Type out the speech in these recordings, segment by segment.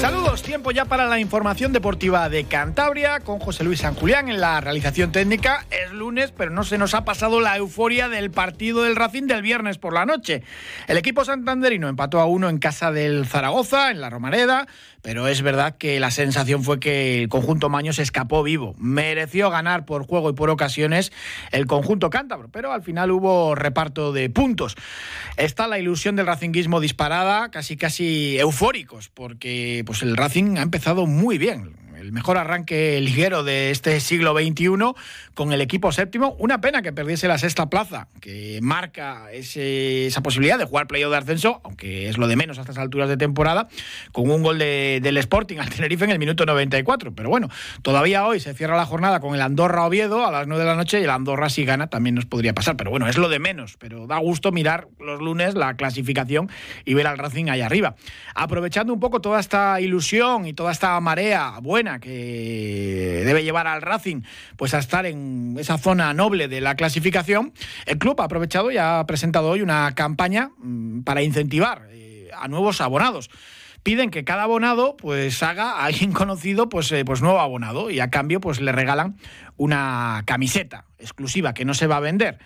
Saludos, tiempo ya para la información deportiva de Cantabria con José Luis San Julián en la realización técnica. Es lunes, pero no se nos ha pasado la euforia del partido del Racing del viernes por la noche. El equipo santanderino empató a uno en casa del Zaragoza, en la Romareda, pero es verdad que la sensación fue que el conjunto Maño se escapó vivo. Mereció ganar por juego y por ocasiones el conjunto cántabro, pero al final hubo reparto de puntos. Está la ilusión del racinguismo disparada, casi casi eufóricos, porque pues el Racing ha empezado muy bien el mejor arranque liguero de este siglo XXI con el equipo séptimo. Una pena que perdiese la sexta plaza, que marca esa posibilidad de jugar playoff de ascenso, aunque es lo de menos a estas alturas de temporada, con un gol del Sporting al Tenerife en el minuto 94. Pero bueno, todavía hoy se cierra la jornada con el Andorra Oviedo a las 9 de la noche y el Andorra si gana también nos podría pasar. Pero bueno, es lo de menos, pero da gusto mirar los lunes la clasificación y ver al Racing ahí arriba. Aprovechando un poco toda esta ilusión y toda esta marea buena que debe llevar al Racing pues a estar en esa zona noble de la clasificación, el club ha aprovechado y ha presentado hoy una campaña mm, para incentivar eh, a nuevos abonados piden que cada abonado pues haga a alguien conocido pues, eh, pues nuevo abonado y a cambio pues le regalan una camiseta exclusiva que no se va a vender.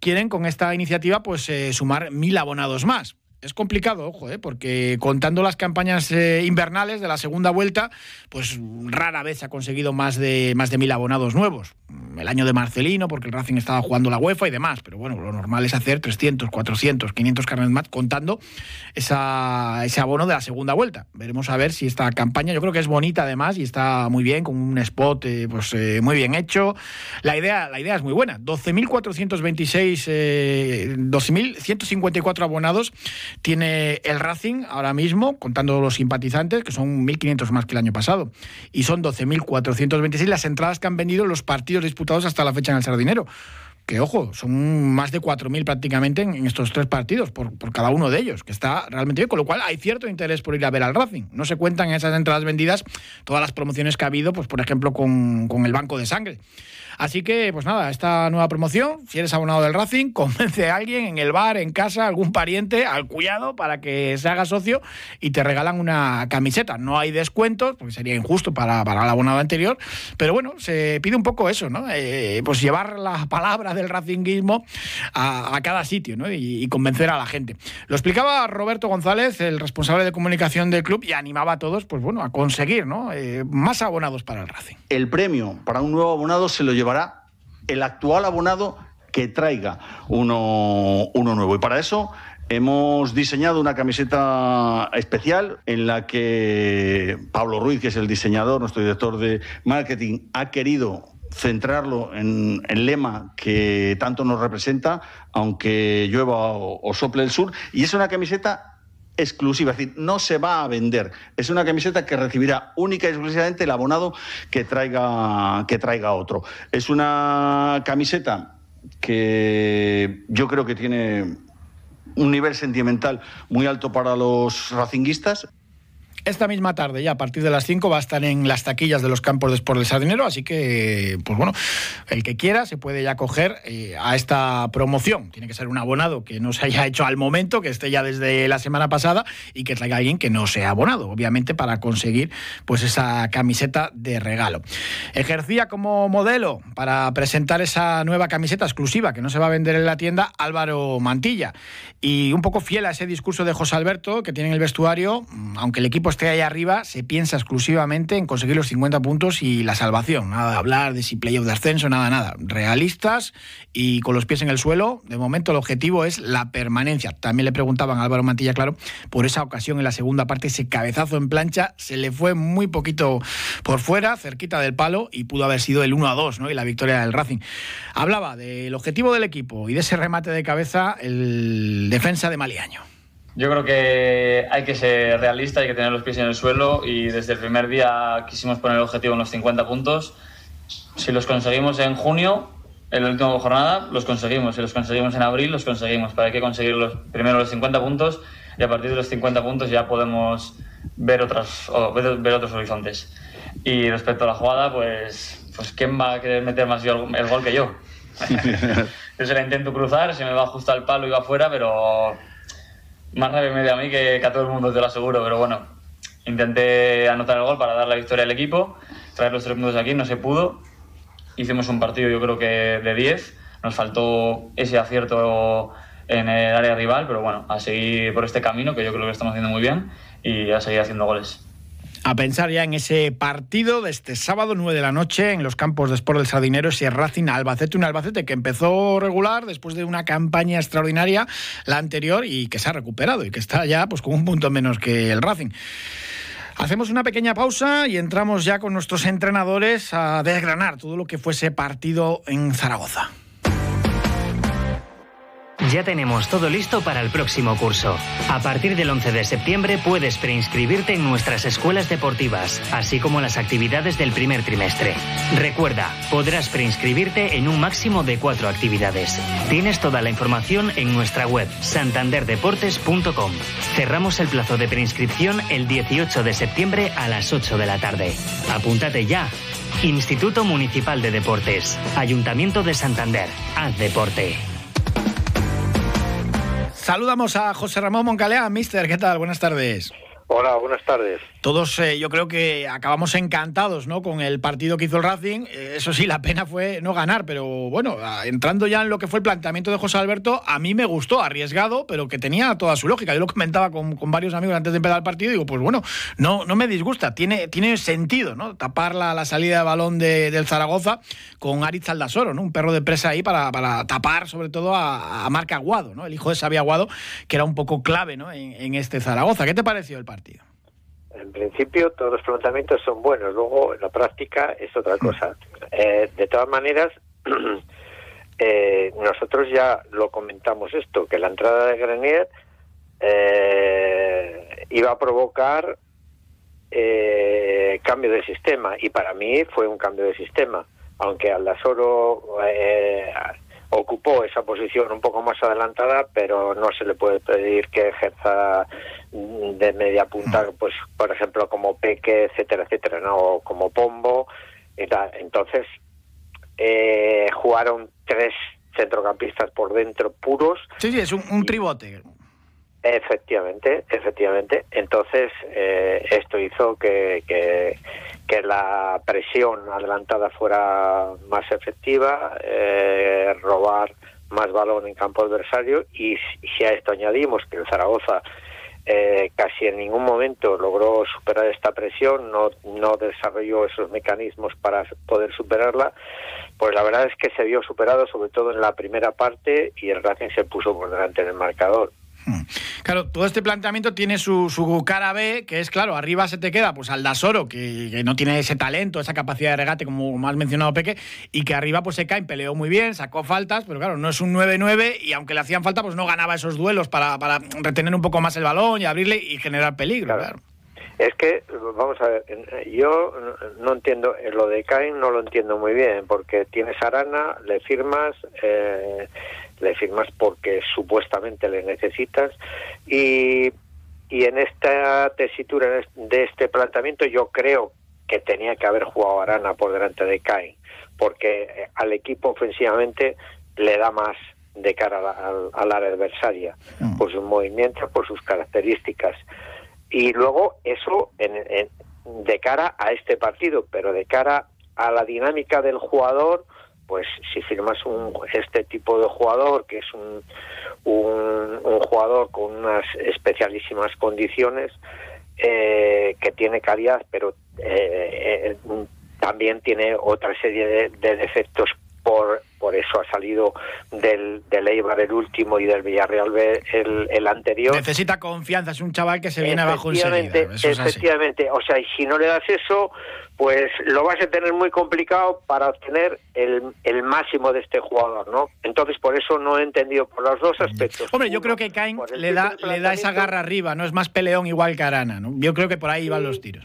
Quieren con esta iniciativa pues eh, sumar mil abonados más. Es complicado, ojo, ¿eh? porque contando las campañas eh, invernales de la segunda vuelta, pues rara vez ha conseguido más de, más de mil abonados nuevos. El año de Marcelino, porque el Racing estaba jugando la UEFA y demás, pero bueno, lo normal es hacer 300, 400, 500 carnes más contando esa, ese abono de la segunda vuelta. Veremos a ver si esta campaña, yo creo que es bonita además y está muy bien, con un spot eh, pues, eh, muy bien hecho. La idea, la idea es muy buena. 12.426, 12.154 abonados tiene el Racing ahora mismo, contando los simpatizantes, que son 1.500 más que el año pasado. Y son 12.426 las entradas que han vendido los partidos disputados hasta la fecha en el Sardinero que ojo, son más de 4.000 prácticamente en, estos tres partidos, por, cada uno de ellos, que está realmente bien, con lo cual hay cierto interés por ir a ver al Racing. No se cuentan en esas entradas vendidas todas las promociones que ha habido, pues por ejemplo con, con el Banco de Sangre. Así que, pues nada, esta nueva promoción, si eres abonado del Racing, convence a alguien en el bar, en casa, algún pariente, al cuidado, para que se haga socio y te regalan una camiseta. No hay descuentos, porque sería injusto para, el abonado anterior, pero bueno, se pide un poco eso, ¿no? Eh, pues llevar la palabra del racinguismo a, cada sitio, ¿no? Y, convencer a la gente. Lo explicaba Roberto González, el responsable de comunicación del club, y animaba a todos, pues bueno, a conseguir, ¿no? Eh, más abonados para el Racing. El premio para un nuevo abonado se lo lleva el actual abonado que traiga uno, uno nuevo. Y para eso hemos diseñado una camiseta especial en la que Pablo Ruiz, que es el diseñador, nuestro director de marketing, ha querido centrarlo en el lema que tanto nos representa, aunque llueva o, sople el sur. Y es una camiseta exclusiva, es decir, no se va a vender. Es una camiseta que recibirá única y exclusivamente el abonado que traiga, que traiga otro. Es una camiseta que yo creo que tiene un nivel sentimental muy alto para los racinguistas. Esta misma tarde, ya a partir de las 5, va a estar en las taquillas de los campos de Sport del Sardinero, así que, pues bueno, el que quiera se puede ya coger eh, a esta promoción. Tiene que ser un abonado que no se haya hecho al momento, que esté ya desde la semana pasada y que traiga alguien que no sea abonado, obviamente, para conseguir pues esa camiseta de regalo. Ejercía como modelo para presentar esa nueva camiseta exclusiva que no se va a vender en la tienda Álvaro Mantilla. Y un poco fiel a ese discurso de José Alberto que tiene en el vestuario, aunque el equipo esté ahí arriba, se piensa exclusivamente en conseguir los 50 puntos y la salvación. Nada de hablar de si playoff de ascenso, nada, nada. Realistas y con los pies en el suelo. De momento el objetivo es la permanencia. También le preguntaban a Álvaro Mantilla, claro, por esa ocasión en la segunda parte, ese cabezazo en plancha se le fue muy poquito por fuera, cerquita del palo y pudo haber sido el 1 a 2 ¿no? y la victoria del Racing. Hablaba del objetivo del equipo y de ese remate de cabeza el defensa de Maliaño. Yo creo que hay que ser realista, hay que tener los pies en el suelo y desde el primer día quisimos poner el objetivo en los 50 puntos. Si los conseguimos en junio, en la última jornada, los conseguimos. Si los conseguimos en abril, los conseguimos. Pero hay que conseguir los, primero los 50 puntos y a partir de los 50 puntos ya podemos ver, otras, ver, otros horizontes. Y respecto a la jugada, pues, pues ¿quién va a querer meter más el, el gol que yo? yo se la intento cruzar, se me va justo al palo y va afuera, pero más rabia me a mí que, a todo el mundo, te lo aseguro. Pero bueno, intenté anotar el gol para dar la victoria al equipo, traer los tres puntos aquí, no se pudo. Hicimos un partido, yo creo que de 10. Nos faltó ese acierto en el área rival, pero bueno, a seguir por este camino que yo creo que estamos haciendo muy bien y a seguir haciendo goles a pensar ya en ese partido de este sábado 9 de la noche en los campos de Sport del Sardinero, ese Racing Albacete, un Albacete que empezó regular después de una campaña extraordinaria la anterior y que se ha recuperado y que está ya pues con un punto menos que el Racing. Hacemos una pequeña pausa y entramos ya con nuestros entrenadores a desgranar todo lo que fue ese partido en Zaragoza. Ya tenemos todo listo para el próximo curso. A partir del 11 de septiembre puedes preinscribirte en nuestras escuelas deportivas, así como las actividades del primer trimestre. Recuerda, podrás preinscribirte en un máximo de cuatro actividades. Tienes toda la información en nuestra web santanderdeportes.com. Cerramos el plazo de preinscripción el 18 de septiembre a las 8 de la tarde. Apúntate ya. Instituto Municipal de Deportes, Ayuntamiento de Santander. Haz deporte. Saludamos a José Ramón Moncalea. Mister, ¿qué tal? Buenas tardes. Hola, buenas tardes. Todos eh, yo creo que acabamos encantados ¿no? con el partido que hizo el Racing. Eh, eso sí, la pena fue no ganar, pero bueno, entrando ya en lo que fue el planteamiento de José Alberto, a mí me gustó, arriesgado, pero que tenía toda su lógica. Yo lo comentaba con, varios amigos antes de empezar el partido y digo, pues bueno, no, no me disgusta, tiene, tiene sentido tapar la, salida de balón del Zaragoza con Aritz Aldasoro, ¿no? un perro de presa ahí para, tapar sobre todo a, a Marc Aguado, ¿no? el hijo de Xavi Aguado, que era un poco clave en este Zaragoza. ¿Qué te pareció el partido? En principio todos los planteamientos son buenos, luego la práctica es otra cosa. Eh, de todas maneras, eh, nosotros ya lo comentamos esto, que la entrada de Grenier eh, iba a provocar cambio de sistema y para mí fue un cambio de sistema, aunque Aldasoro ocupó esa posición un poco más adelantada, pero no se le puede pedir que ejerza de media punta, mm. pues por ejemplo como Peque, etcétera, etcétera, ¿no? como Pombo. Entonces, eh, jugaron tres centrocampistas por dentro puros. Sí, sí, es un, tribote. Efectivamente, efectivamente. Entonces, eh, esto hizo que, que, que, la presión adelantada fuera más efectiva, eh, robar más balón en campo adversario y si a esto añadimos que el Zaragoza eh, casi en ningún momento logró superar esta presión, no, no desarrolló esos mecanismos para poder superarla, pues la verdad es que se vio superado sobre todo en la primera parte y el Racing se puso por delante del marcador. Hmm. Claro, todo este planteamiento tiene su, su, cara B, que es, claro, arriba se te queda pues Aldasoro, que, que no tiene ese talento, esa capacidad de regate, como has mencionado Peque, y que arriba pues se cae, peleó muy bien, sacó faltas, pero claro, no es un 9-9 y aunque le hacían falta, pues no ganaba esos duelos para, para retener un poco más el balón y abrirle y generar peligro, claro. Es que, vamos a ver, yo no entiendo, lo de Cain no lo entiendo muy bien, porque tienes Arana, le firmas, eh, le firmas porque supuestamente le necesitas y, y en esta tesitura de este planteamiento yo creo que tenía que haber jugado Arana por delante de Cain porque eh, al equipo ofensivamente le da más de cara al, área adversaria mm. por sus movimientos, por sus características y luego eso en, de cara a este partido, pero de cara a la dinámica del jugador, pues si firmas un, este tipo de jugador, que es un, un, jugador con unas especialísimas condiciones, eh, que tiene calidad, pero eh, eh, también tiene otra serie de defectos por, por eso ha salido del, del Eibar el último y del Villarreal el, el anterior. Necesita confianza, es un chaval que se viene abajo enseguida. efectivamente, o sea, y si no le das eso, pues lo vas a tener muy complicado para obtener el, el máximo de este jugador, ¿no? Entonces, por eso no he entendido por los dos aspectos. Hombre, yo creo que Cain le da, le da esa garra arriba, no es más peleón igual que Arana, ¿no? Yo creo que por ahí van los tiros.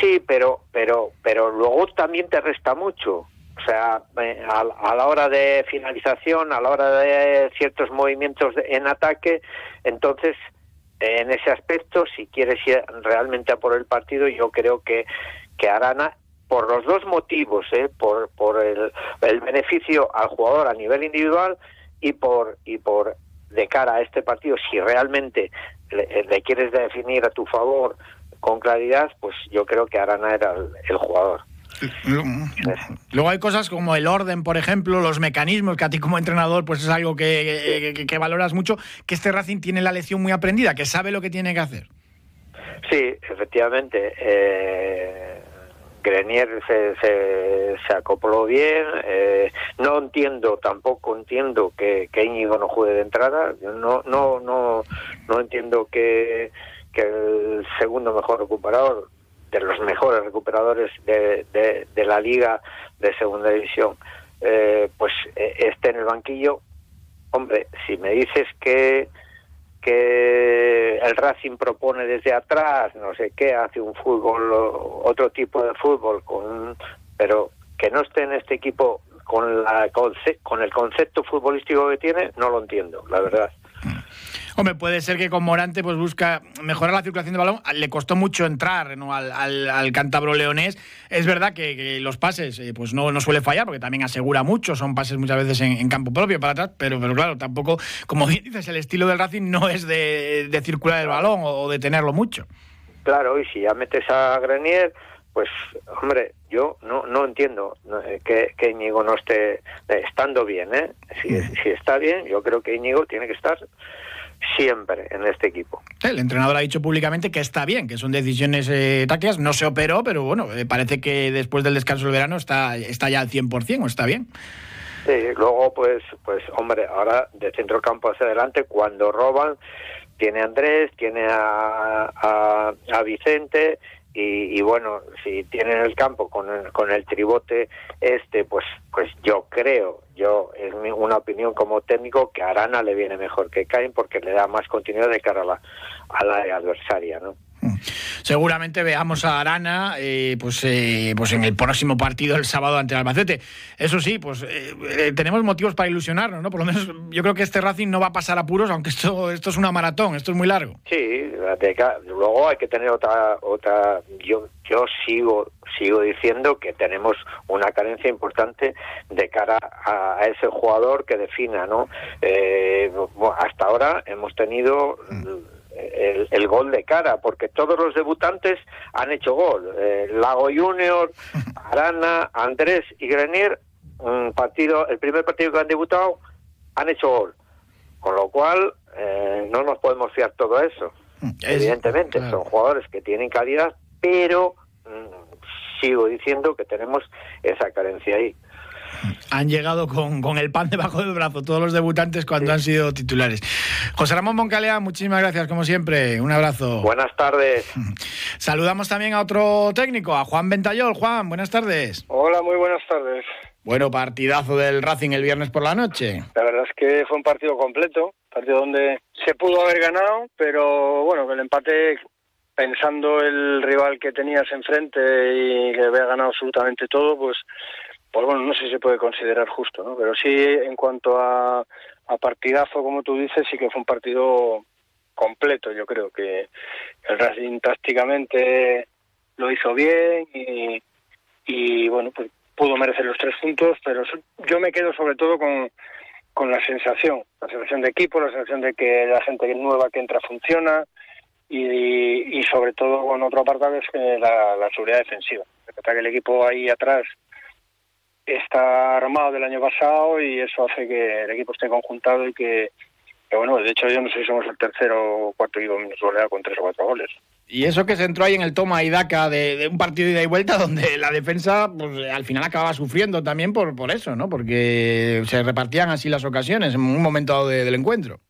Sí, pero, pero, pero luego también te resta mucho. O sea, eh, a, la hora de finalización, a la hora de ciertos movimientos en ataque, entonces en ese aspecto, si quieres ir realmente a por el partido, yo creo que, que Arana por los dos motivos, ¿eh? por, por el, beneficio al jugador a nivel individual y por, y por de cara a este partido, si realmente le, quieres definir a tu favor con claridad, pues yo creo que Arana era el, jugador. Luego hay cosas como el orden, por ejemplo, los mecanismos, que a ti como entrenador pues es algo que, valoras mucho, que este Racing tiene la lección muy aprendida, que sabe lo que tiene que hacer. Sí, efectivamente. Eh, Grenier se, se, acopló bien. Eh, no entiendo, tampoco entiendo que, que Íñigo no juegue de entrada. No, no, no, no entiendo que el segundo mejor recuperador, de los mejores recuperadores de, de, la liga de segunda división, eh, pues esté en el banquillo. Hombre, si me dices que que el Racing propone desde atrás, no sé qué, hace un fútbol, otro tipo de fútbol, con, pero que no esté en este equipo con, la, con el concepto futbolístico que tiene, no lo entiendo, la verdad. Hombre, puede ser que con Morante pues busca mejorar la circulación de balón. Le costó mucho entrar al, al, cántabro leonés. Es verdad que, los pases eh, pues no, no suele fallar porque también asegura mucho. Son pases muchas veces en, campo propio para atrás, pero, pero claro, tampoco, como bien dices, el estilo del Racing no es de, circular el balón o, de tenerlo mucho. Claro, y si ya metes a Grenier, pues hombre, yo no no entiendo eh, que, que Íñigo no esté eh, estando bien, ¿eh? Si, si está bien, yo creo que Íñigo tiene que estar siempre en este equipo. El entrenador ha dicho públicamente que está bien, que son decisiones eh, tácticas, no se operó, pero bueno, eh, parece que después del descanso del verano está, está ya al 100% o está bien. Sí, luego pues, pues hombre, ahora de centro campo hacia adelante, cuando roban, tiene a Andrés, tiene a, a, a Vicente y, bueno, si tienen el campo con el, con el tribote este, pues, pues yo creo, yo es una opinión como técnico que Arana le viene mejor que Cain porque le da más continuidad de cara a la, a la adversaria, ¿no? Seguramente veamos a Arana eh, pues, eh, pues en el próximo partido el sábado ante el Albacete. Eso sí, pues eh, tenemos motivos para ilusionarnos, ¿no? Por lo menos yo creo que este Racing no va a pasar apuros, aunque esto, esto es una maratón, esto es muy largo. Sí, luego hay que tener otra, otra, yo, yo sigo, sigo diciendo que tenemos una carencia importante de cara a, ese jugador que defina, ¿no? hasta ahora hemos tenido mm el, gol de cara, porque todos los debutantes han hecho gol. Eh, Lago Junior, Arana, Andrés y Grenier, un partido, el primer partido que han debutado, han hecho gol. Con lo cual, eh, no nos podemos fiar todo eso. Evidentemente, son jugadores que tienen calidad, pero mm, sigo diciendo que tenemos esa carencia ahí han llegado con, con, el pan debajo del brazo todos los debutantes cuando han sido titulares. José Ramón Moncalea, muchísimas gracias como siempre. Un abrazo. Buenas tardes. Saludamos también a otro técnico, a Juan Ventayol. Juan, buenas tardes. Hola, muy buenas tardes. Bueno, partidazo del Racing el viernes por la noche. La verdad es que fue un partido completo, partido donde se pudo haber ganado, pero bueno, el empate pensando el rival que tenías enfrente y que había ganado absolutamente todo, pues pues bueno, no sé si se puede considerar justo, ¿no? Pero sí, en cuanto a, partidazo, como tú dices, sí que fue un partido completo. Yo creo que el Racing tácticamente lo hizo bien y, y bueno, pues pudo merecer los tres puntos, pero yo me quedo sobre todo con, con la sensación, la sensación de equipo, la sensación de que la gente nueva que entra funciona y, y sobre todo con otro apartado es que la, la seguridad defensiva. Que el equipo ahí atrás está armado del año pasado y eso hace que el equipo esté conjuntado y que, bueno, de hecho yo no sé si somos el tercero o cuarto equipo menos goleado con tres o cuatro goles. Y eso que se entró ahí en el toma y daca de, un partido de ida y vuelta donde la defensa pues, al final acababa sufriendo también por, por eso, ¿no? Porque se repartían así las ocasiones en un momento dado del encuentro.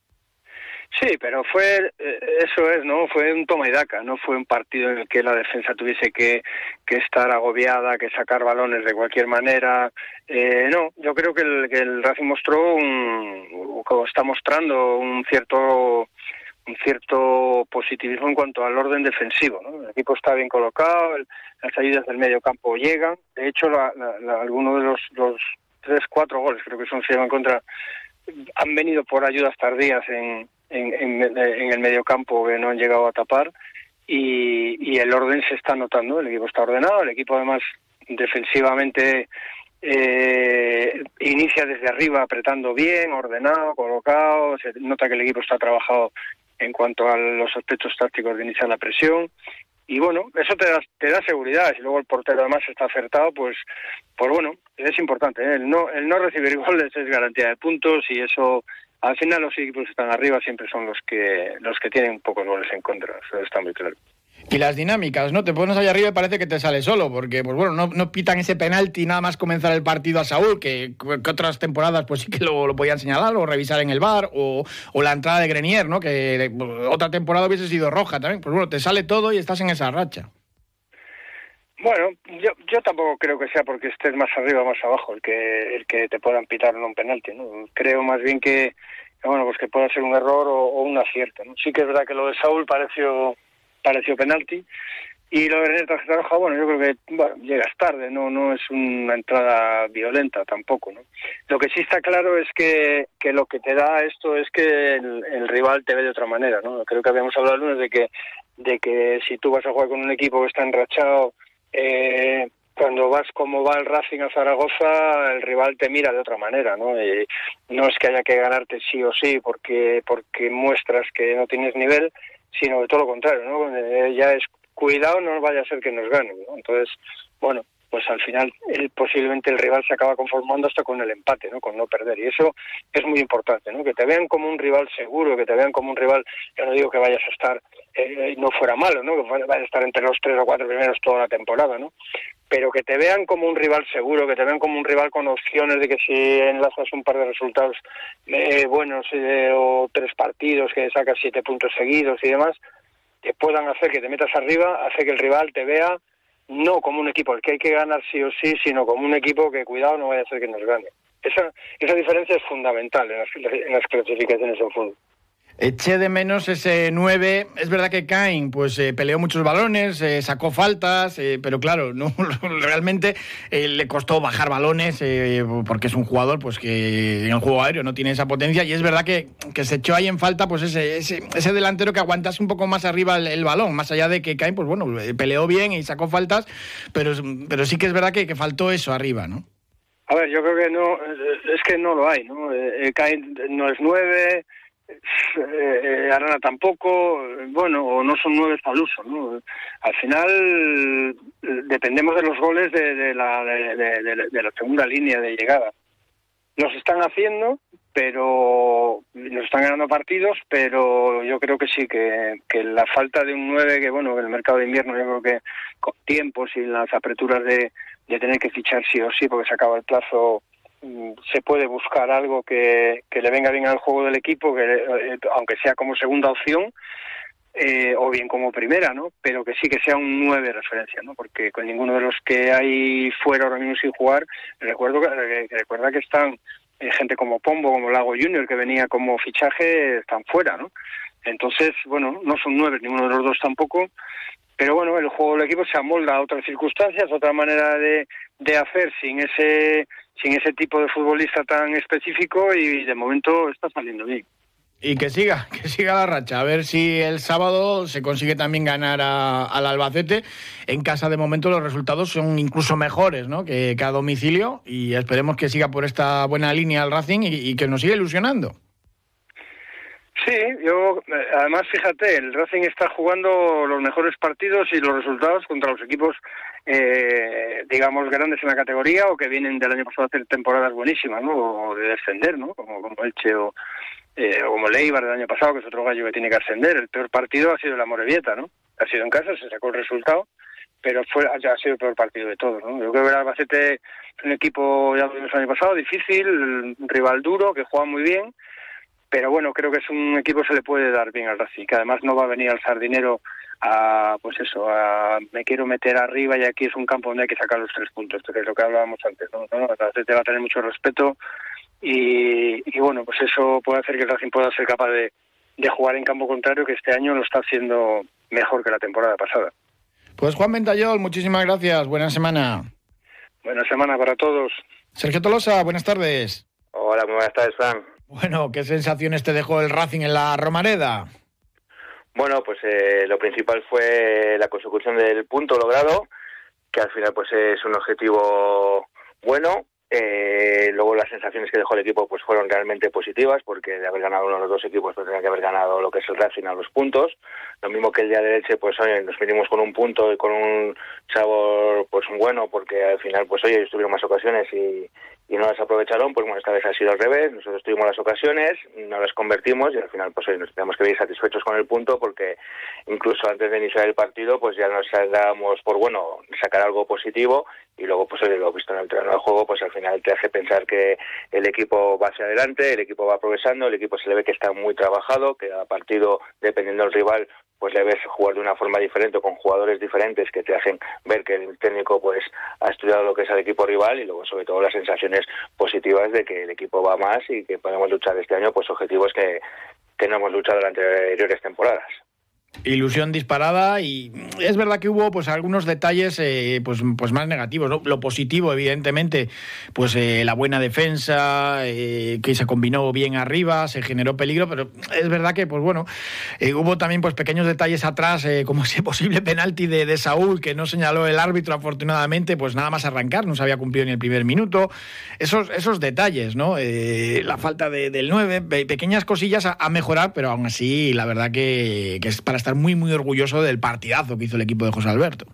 Sí, pero fue, eh, eso es, ¿no? Fue un toma y daca, no fue un partido en el que la defensa tuviese que, que estar agobiada, que sacar balones de cualquier manera. Eh, no, yo creo que el, que el Racing mostró, un, o está mostrando un cierto un cierto positivismo en cuanto al orden defensivo. ¿no? El equipo está bien colocado, las ayudas del medio campo llegan. De hecho, la, algunos de los, los tres, cuatro goles, creo que son se en contra, han venido por ayudas tardías en, en, en, el mediocampo que no han llegado a tapar y, el orden se está notando, el equipo está ordenado, el equipo además defensivamente eh, inicia desde arriba apretando bien, ordenado, colocado, se nota que el equipo está trabajado en cuanto a los aspectos tácticos de iniciar la presión y bueno, eso te da, te da seguridad. Si luego el portero además está acertado, pues, pues bueno, es importante. ¿eh? El, no, el no recibir goles es garantía de puntos y eso, al final los equipos que están arriba siempre son los que, los que tienen pocos goles en contra. Eso está muy claro. Y las dinámicas, ¿no? Te pones allá arriba y parece que te sale solo, porque, pues bueno, no, no pitan ese penalti nada más comenzar el partido a Saúl, que, otras temporadas pues sí que lo, lo, podían señalar o revisar en el bar, o, o la entrada de Grenier, ¿no? Que otra temporada hubiese sido roja también. Pues bueno, te sale todo y estás en esa racha. Bueno, yo, yo tampoco creo que sea porque estés más arriba o más abajo el que, el que te puedan pitar un penalti, ¿no? Creo más bien que, bueno, pues que pueda ser un error o, o un acierto, ¿no? Sí que es verdad que lo de Saúl pareció pareció penalti. Y lo de tarjeta roja, bueno, yo creo que bueno, llegas tarde, no no es una entrada violenta tampoco, ¿no? Lo que sí está claro es que, que lo que te da esto es que el, rival te ve de otra manera, ¿no? Creo que habíamos hablado el lunes de que de que si tú vas a jugar con un equipo que está enrachado, eh, cuando vas como va el Racing a Zaragoza, el rival te mira de otra manera, ¿no? Y no es que haya que ganarte sí o sí porque porque muestras que no tienes nivel, sino de todo lo contrario, ¿no? Ya es cuidado, no vaya a ser que nos ganen, ¿no? Entonces, bueno, pues al final el, posiblemente el rival se acaba conformando hasta con el empate, ¿no? Con no perder. Y eso es muy importante, ¿no? Que te vean como un rival seguro, que te vean como un rival, yo no digo que vayas a estar, eh, no fuera malo, ¿no? Que vayas a estar entre los tres o cuatro primeros toda la temporada, ¿no? Pero que te vean como un rival seguro, que te vean como un rival con opciones de que si enlazas un par de resultados eh, buenos eh, o tres partidos, que sacas siete puntos seguidos y demás, que puedan hacer que te metas arriba, hace que el rival te vea no como un equipo al que hay que ganar sí o sí, sino como un equipo que, cuidado, no vaya a ser que nos gane. Esa, esa diferencia es fundamental en las, en las clasificaciones en fútbol. Eché de menos ese 9. Es verdad que Cain pues eh, peleó muchos balones, eh, sacó faltas, eh, pero claro, no realmente le costó bajar balones porque es un jugador pues que en el juego aéreo no tiene esa potencia y es verdad que, se echó ahí en falta pues ese, ese, delantero que aguantase un poco más arriba el, balón, más allá de que Cain pues bueno, peleó bien y sacó faltas, pero, pero sí que es verdad que, que faltó eso arriba, ¿no? A ver, yo creo que no, es que no lo hay, ¿no? Cain no es 9 eh, Arana tampoco, bueno, o no son nueve al uso, ¿no? Al final dependemos de los goles de, la, de, la segunda línea de llegada. Los están haciendo, pero nos están ganando partidos, pero yo creo que sí, que, que la falta de un 9, que bueno, en el mercado de invierno yo creo que con tiempos y las aperturas de, de tener que fichar sí o sí, porque se acaba el plazo se puede buscar algo que, le venga bien al juego del equipo, que eh, aunque sea como segunda opción, eh, o bien como primera, ¿no? Pero que sí que sea un nueve de referencia, ¿no? Porque con ninguno de los que hay fuera ahora mismo sin jugar, recuerdo que, recuerda que están eh, gente como Pombo, como Lago Junior, que venía como fichaje, están fuera, ¿no? Entonces, bueno, no son nueve, ninguno de los dos tampoco, pero bueno, el juego del equipo se amolda a otras circunstancias, otra manera de, de hacer sin ese sin ese tipo de futbolista tan específico y de momento está saliendo bien. Y que siga, que siga la racha. A ver si el sábado se consigue también ganar al Albacete. En casa de momento los resultados son incluso mejores ¿no? que, a domicilio y esperemos que siga por esta buena línea el Racing y que nos siga ilusionando. Sí, yo, eh, además, fíjate, el Racing está jugando los mejores partidos y los resultados contra los equipos, eh, digamos, grandes en la categoría o que vienen del año pasado a hacer temporadas buenísimas, ¿no? O de descender, ¿no? Como, como Elche o, eh, o como Leibar del año pasado, que es otro gallo que tiene que ascender. El peor partido ha sido el Amorebieta, ¿no? Ha sido en casa, se sacó el resultado, pero fue, ha sido el peor partido de todos, ¿no? Yo creo que el Albacete es un equipo, ya lo vimos el año pasado, difícil, un rival duro, que juega muy bien pero bueno, creo que es un equipo que se le puede dar bien al Racing, que además no va a venir al sardinero a, pues eso, a me quiero meter arriba y aquí es un campo donde hay que sacar los tres puntos, que es lo que hablábamos antes, ¿no? ¿No? te va a tener mucho respeto y, y, bueno, pues eso puede hacer que el Racing pueda ser capaz de, de jugar en campo contrario, que este año lo está haciendo mejor que la temporada pasada. Pues Juan Ventayol, muchísimas gracias, buena semana. Buena semana para todos. Sergio Tolosa, buenas tardes. Hola, muy buenas tardes, Fran. Bueno, ¿qué sensaciones te dejó el Racing en la Romareda? Bueno, pues eh, lo principal fue la consecución del punto logrado, que al final pues es un objetivo bueno. Eh, luego las sensaciones que dejó el equipo pues fueron realmente positivas porque de haber ganado uno de los dos equipos pues tenía que haber ganado lo que es el Racing a los puntos lo mismo que el día de leche pues oye nos vinimos con un punto y con un sabor pues bueno porque al final pues oye estuvieron más ocasiones y, y no las aprovecharon, pues bueno, esta vez ha sido al revés, nosotros tuvimos las ocasiones, no las convertimos y al final pues hoy nos tenemos que ver satisfechos con el punto porque incluso antes de iniciar el partido pues ya nos dábamos por bueno sacar algo positivo y luego pues lo visto en el terreno del juego pues al final te hace pensar que el equipo va hacia adelante, el equipo va progresando, el equipo se le ve que está muy trabajado, que a partido dependiendo del rival pues le ves jugar de una forma diferente con jugadores diferentes que te hacen ver que el técnico pues ha estudiado lo que es el equipo rival y luego sobre todo las sensaciones positivas de que el equipo va más y que podemos luchar este año pues objetivos que, que no hemos luchado en anteriores temporadas. Ilusión disparada y es verdad que hubo pues algunos detalles eh, pues, pues más negativos. Lo positivo, evidentemente, pues eh, la buena defensa, eh, que se combinó bien arriba, se generó peligro, pero es verdad que pues bueno, hubo también pues pequeños detalles atrás, como ese posible penalti de, de, Saúl que no señaló el árbitro afortunadamente, pues nada más arrancar, no se había cumplido ni el primer minuto. Esos, esos detalles, ¿no? la falta de, del 9, pequeñas cosillas a, mejorar, pero aún así la verdad que, que es para estar muy, muy orgulloso del partidazo que hizo el equipo de José Alberto.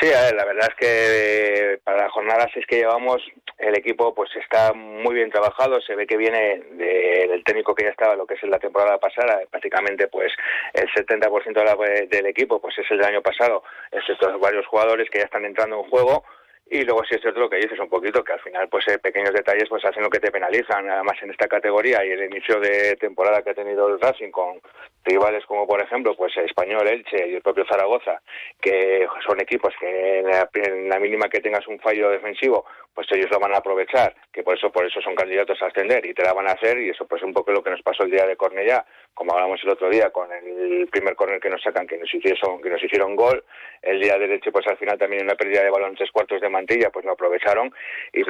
Sí, a ver, la verdad es que para la jornada 6 que llevamos, el equipo pues está muy bien trabajado, se ve que viene del técnico que ya estaba, lo que es la temporada pasada, prácticamente pues el 70% del equipo pues es el del año pasado, excepto varios jugadores que ya están entrando en juego, y luego si es cierto lo que dices un poquito, que al final pues eh, pequeños detalles pues hacen lo que te penalizan, además en esta categoría y el inicio de temporada que ha tenido el Racing con rivales como por ejemplo pues Español, Elche y el propio Zaragoza, que son equipos que en la, mínima que tengas un fallo defensivo, pues ellos lo van a aprovechar, que por eso por eso son candidatos a ascender y te la van a hacer y eso pues un poco lo que nos pasó el día de Cornellá, como hablamos el otro día con el primer córner que nos sacan, que nos hicieron, que nos hicieron gol, el día de Elche pues al final también en una pérdida de balón tres cuartos de Mantilla, pues lo aprovecharon y,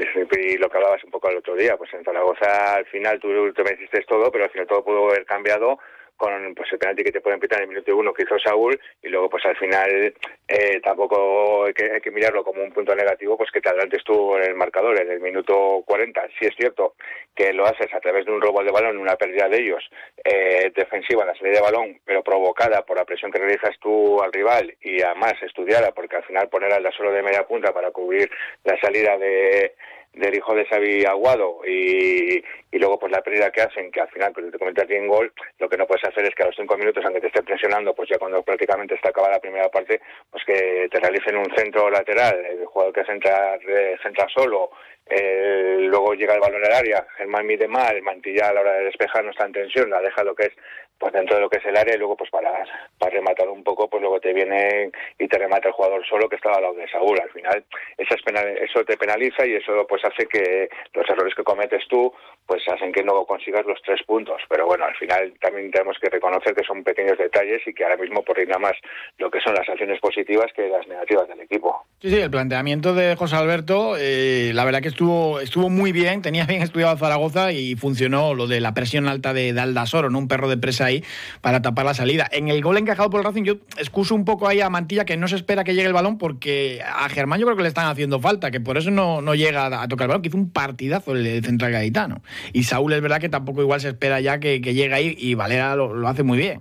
lo que hablabas un poco el otro día, pues en Zaragoza al final tú te me hiciste todo, pero al final todo pudo haber cambiado con pues el penalti que te pueden pitar en el minuto uno que hizo Saúl y luego pues al final eh, tampoco hay que, mirarlo como un punto negativo pues que te adelantes tú en el marcador en el minuto 40 si es cierto que lo haces a través de un robo de balón una pérdida de ellos eh, defensiva en la salida de balón pero provocada por la presión que realizas tú al rival y además estudiada porque al final poner al solo de media punta para cubrir la salida de del hijo de Xavi Aguado y, y luego pues la pérdida que hacen, que al final, pues te comentas en gol, lo que no puedes hacer es que a los cinco minutos, aunque te esté presionando, pues ya cuando prácticamente está acabada la primera parte, pues que te realicen un centro lateral, el jugador que centra, centra solo, eh, luego llega el balón al área, Germán mide mal, Mantilla a la hora de despejar no está en tensión, la deja lo que es pues dentro de lo que es el área y luego pues para, para rematar un poco pues luego te viene y te remata el jugador solo que estaba al lado de Saúl. Al final eso, eso te penaliza y eso pues hace que los errores que cometes tú pues hacen que no consigas los tres puntos. Pero bueno al final también tenemos que reconocer que son pequeños detalles y que ahora mismo por nada más lo que son las acciones positivas que las negativas del equipo. Sí sí el planteamiento de José Alberto eh, la verdad que estuvo estuvo muy bien tenía bien estudiado Zaragoza y funcionó lo de la presión alta de, de Aldasoro no un perro de presa ahí para tapar la salida. En el gol encajado por el Racing, yo excuso un poco ahí a Mantilla que no se espera que llegue el balón porque a Germán yo creo que le están haciendo falta, que por eso no, no llega a tocar el balón, que hizo un partidazo el central gaditano. Y Saúl es verdad que tampoco igual se espera ya que, llegue ahí y Valera lo, hace muy bien.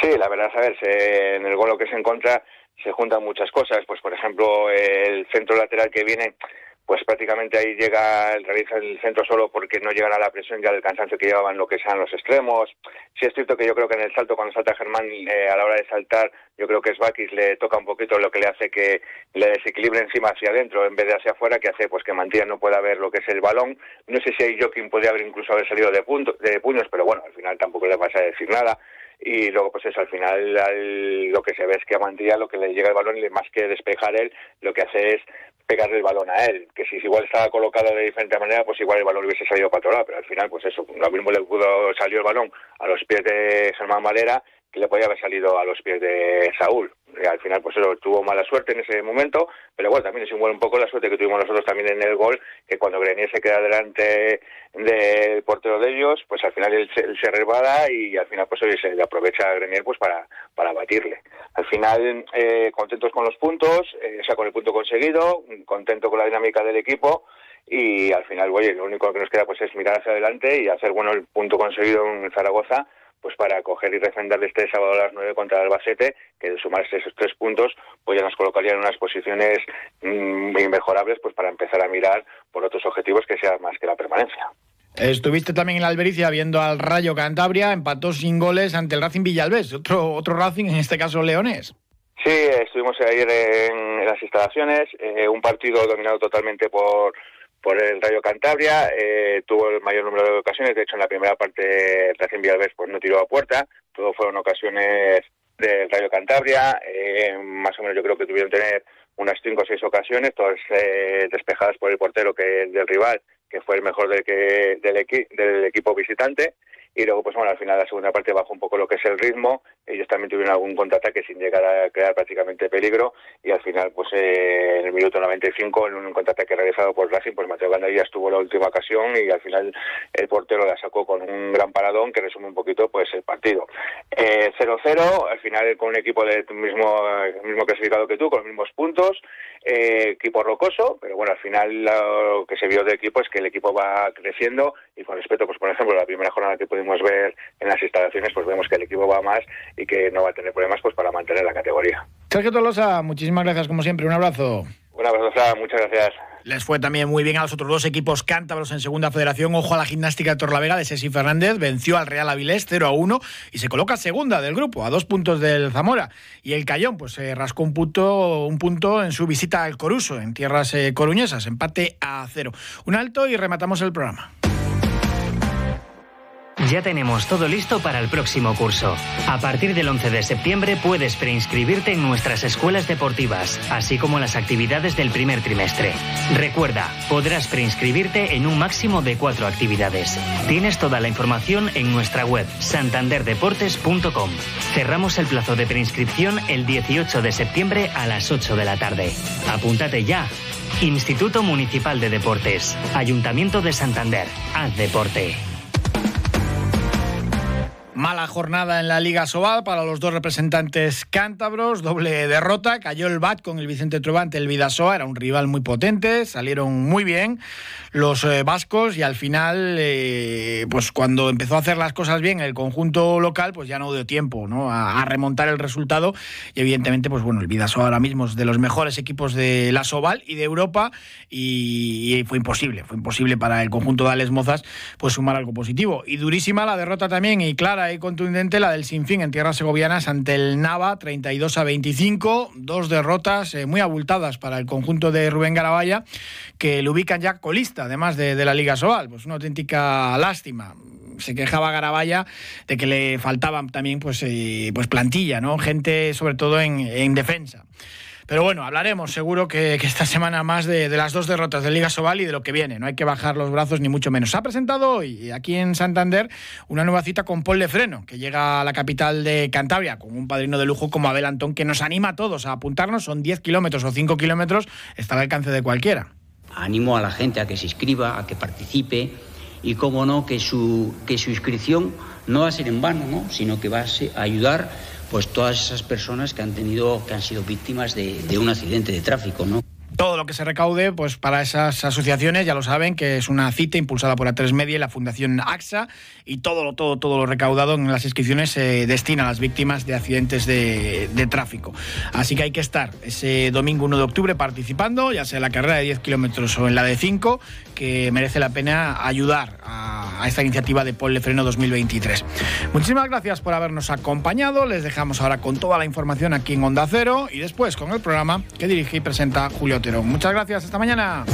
Sí, la verdad, a ver, en el gol lo que se encuentra se juntan muchas cosas, pues por ejemplo el centro lateral que viene pues prácticamente ahí llega, realiza el centro solo porque no llegan a la presión ya del cansancio que llevaban lo que sean los extremos. Sí es cierto que yo creo que en el salto, cuando salta Germán, eh, a la hora de saltar, yo creo que Svakis le toca un poquito lo que le hace que le desequilibre encima hacia adentro en vez de hacia afuera, que hace pues que Mantilla no pueda ver lo que es el balón. No sé si ahí Joaquín podría haber incluso haber salido de, punto, de puños, pero bueno, al final tampoco le vas a decir nada y luego pues eso al final lo que se ve es que a Mantilla lo que le llega el balón más que despejar él lo que hace es pegarle el balón a él, que si igual estaba colocado de diferente manera, pues igual el balón hubiese salido para otro lado, pero al final, pues eso, lo mismo le pudo salir el balón a los pies de Germán Valera que le podía haber salido a los pies de Saúl. Y al final, pues eso, tuvo mala suerte en ese momento, pero bueno, también es igual un poco la suerte que tuvimos nosotros también en el gol, que cuando Grenier se queda delante del portero de ellos, pues al final él se, resbala y al final pues hoy se le aprovecha a Grenier pues para, para batirle. Al final, eh, contentos con los puntos, eh, o sea, con el punto conseguido, contento con la dinámica del equipo, y al final, oye, lo único que nos queda pues es mirar hacia adelante y hacer bueno el punto conseguido en Zaragoza pues para coger y defender este sábado a las 9 contra el Albacete, que de sumarse esos tres puntos, pues ya nos colocaría en unas posiciones mm, inmejorables pues para empezar a mirar por otros objetivos que sean más que la permanencia. Estuviste también en la Albericia viendo al Rayo Cantabria, empató sin goles ante el Racing Villalbés, otro, otro Racing, en este caso Leones. Sí, estuvimos ayer en, en las instalaciones, eh, un partido dominado totalmente por por el Rayo Cantabria, eh, tuvo el mayor número de ocasiones, de hecho en la primera parte recién Villalbés pues no tiró a puerta, todo fueron ocasiones del Rayo Cantabria, eh, más o menos yo creo que tuvieron que tener unas cinco o seis ocasiones, todas eh, despejadas por el portero que del rival, que fue el mejor del, que, del, equi del equipo visitante, y luego pues bueno al final la segunda parte bajó un poco lo que es el ritmo ellos también tuvieron algún contraataque sin llegar a crear prácticamente peligro y al final pues eh, en el minuto 95 en un contraataque realizado por Racing pues Mateo Gandallas tuvo la última ocasión y al final el portero la sacó con un gran paradón que resume un poquito pues el partido. 0-0 eh, al final con un equipo del mismo mismo clasificado que tú con los mismos puntos eh, equipo rocoso pero bueno al final lo que se vio del equipo es que el equipo va creciendo y con respecto pues por ejemplo la primera jornada que pudimos ver en las instalaciones pues vemos que el equipo va más y que no va a tener problemas pues para mantener la categoría. Sergio Tolosa, muchísimas gracias como siempre, un abrazo. Un abrazo, Sara, muchas gracias. Les fue también muy bien a los otros dos equipos cántabros en segunda federación. Ojo a la gimnástica de Torlavega de Ceci Fernández. Venció al Real Avilés 0 a 1 y se coloca segunda del grupo, a dos puntos del Zamora. Y el Cayón, pues se rascó un punto, un punto en su visita al Coruso, en tierras eh, coruñesas. Empate a cero. Un alto y rematamos el programa. Ya tenemos todo listo para el próximo curso. A partir del 11 de septiembre puedes preinscribirte en nuestras escuelas deportivas, así como las actividades del primer trimestre. Recuerda, podrás preinscribirte en un máximo de cuatro actividades. Tienes toda la información en nuestra web santanderdeportes.com. Cerramos el plazo de preinscripción el 18 de septiembre a las 8 de la tarde. Apúntate ya. Instituto Municipal de Deportes, Ayuntamiento de Santander. Haz deporte. Mala jornada en la Liga Sobal para los dos representantes cántabros, doble derrota, cayó el BAT con el Vicente Trovante, el Vidasoa, era un rival muy potente, salieron muy bien los eh, vascos y al final, eh, pues cuando empezó a hacer las cosas bien el conjunto local, pues ya no dio tiempo ¿no? A, remontar el resultado. Y evidentemente, pues bueno, el Vidasoa ahora mismo es de los mejores equipos de la Sobal y de Europa. Y, y fue imposible, fue imposible para el conjunto de Alex Mozas pues sumar algo positivo. Y durísima la derrota también y clara y contundente la del Sinfín en tierras segovianas ante el Nava, 32 a 25, dos derrotas eh, muy abultadas para el conjunto de Rubén Garabaya, que lo ubican ya colista, además de, de la Liga Sobal, pues una auténtica lástima se quejaba Garabaya de que le faltaban también pues, eh, pues plantilla, ¿no? Gente sobre todo en, en defensa. Pero bueno, hablaremos seguro que, esta semana más de, de, las dos derrotas de Liga Sobal y de lo que viene. No hay que bajar los brazos ni mucho menos. Se ha presentado hoy aquí en Santander una nueva cita con Paul Lefreno, que llega a la capital de Cantabria con un padrino de lujo como Abel Antón, que nos anima a todos a apuntarnos. Son 10 kilómetros o 5 kilómetros, está al alcance de cualquiera. Animo a la gente a que se inscriba, a que participe y, como no, que su, que su inscripción no va a ser en vano, ¿no? sino que va a ayudar pues todas esas personas que han tenido, que han sido víctimas de, de un accidente de tráfico, ¿no? Todo lo que se recaude pues para esas asociaciones, ya lo saben, que es una cita impulsada por A3 Media y la Fundación AXA y todo lo, todo, todo lo recaudado en las inscripciones se destina a las víctimas de accidentes de, de, tráfico. Así que hay que estar ese domingo 1 de octubre participando, ya sea en la carrera de 10 kilómetros o en la de 5, que merece la pena ayudar a, a esta iniciativa de Paul Freno 2023. Muchísimas gracias por habernos acompañado, les dejamos ahora con toda la información aquí en Onda Cero y después con el programa que dirige y presenta Julio Muchas gracias, hasta mañana.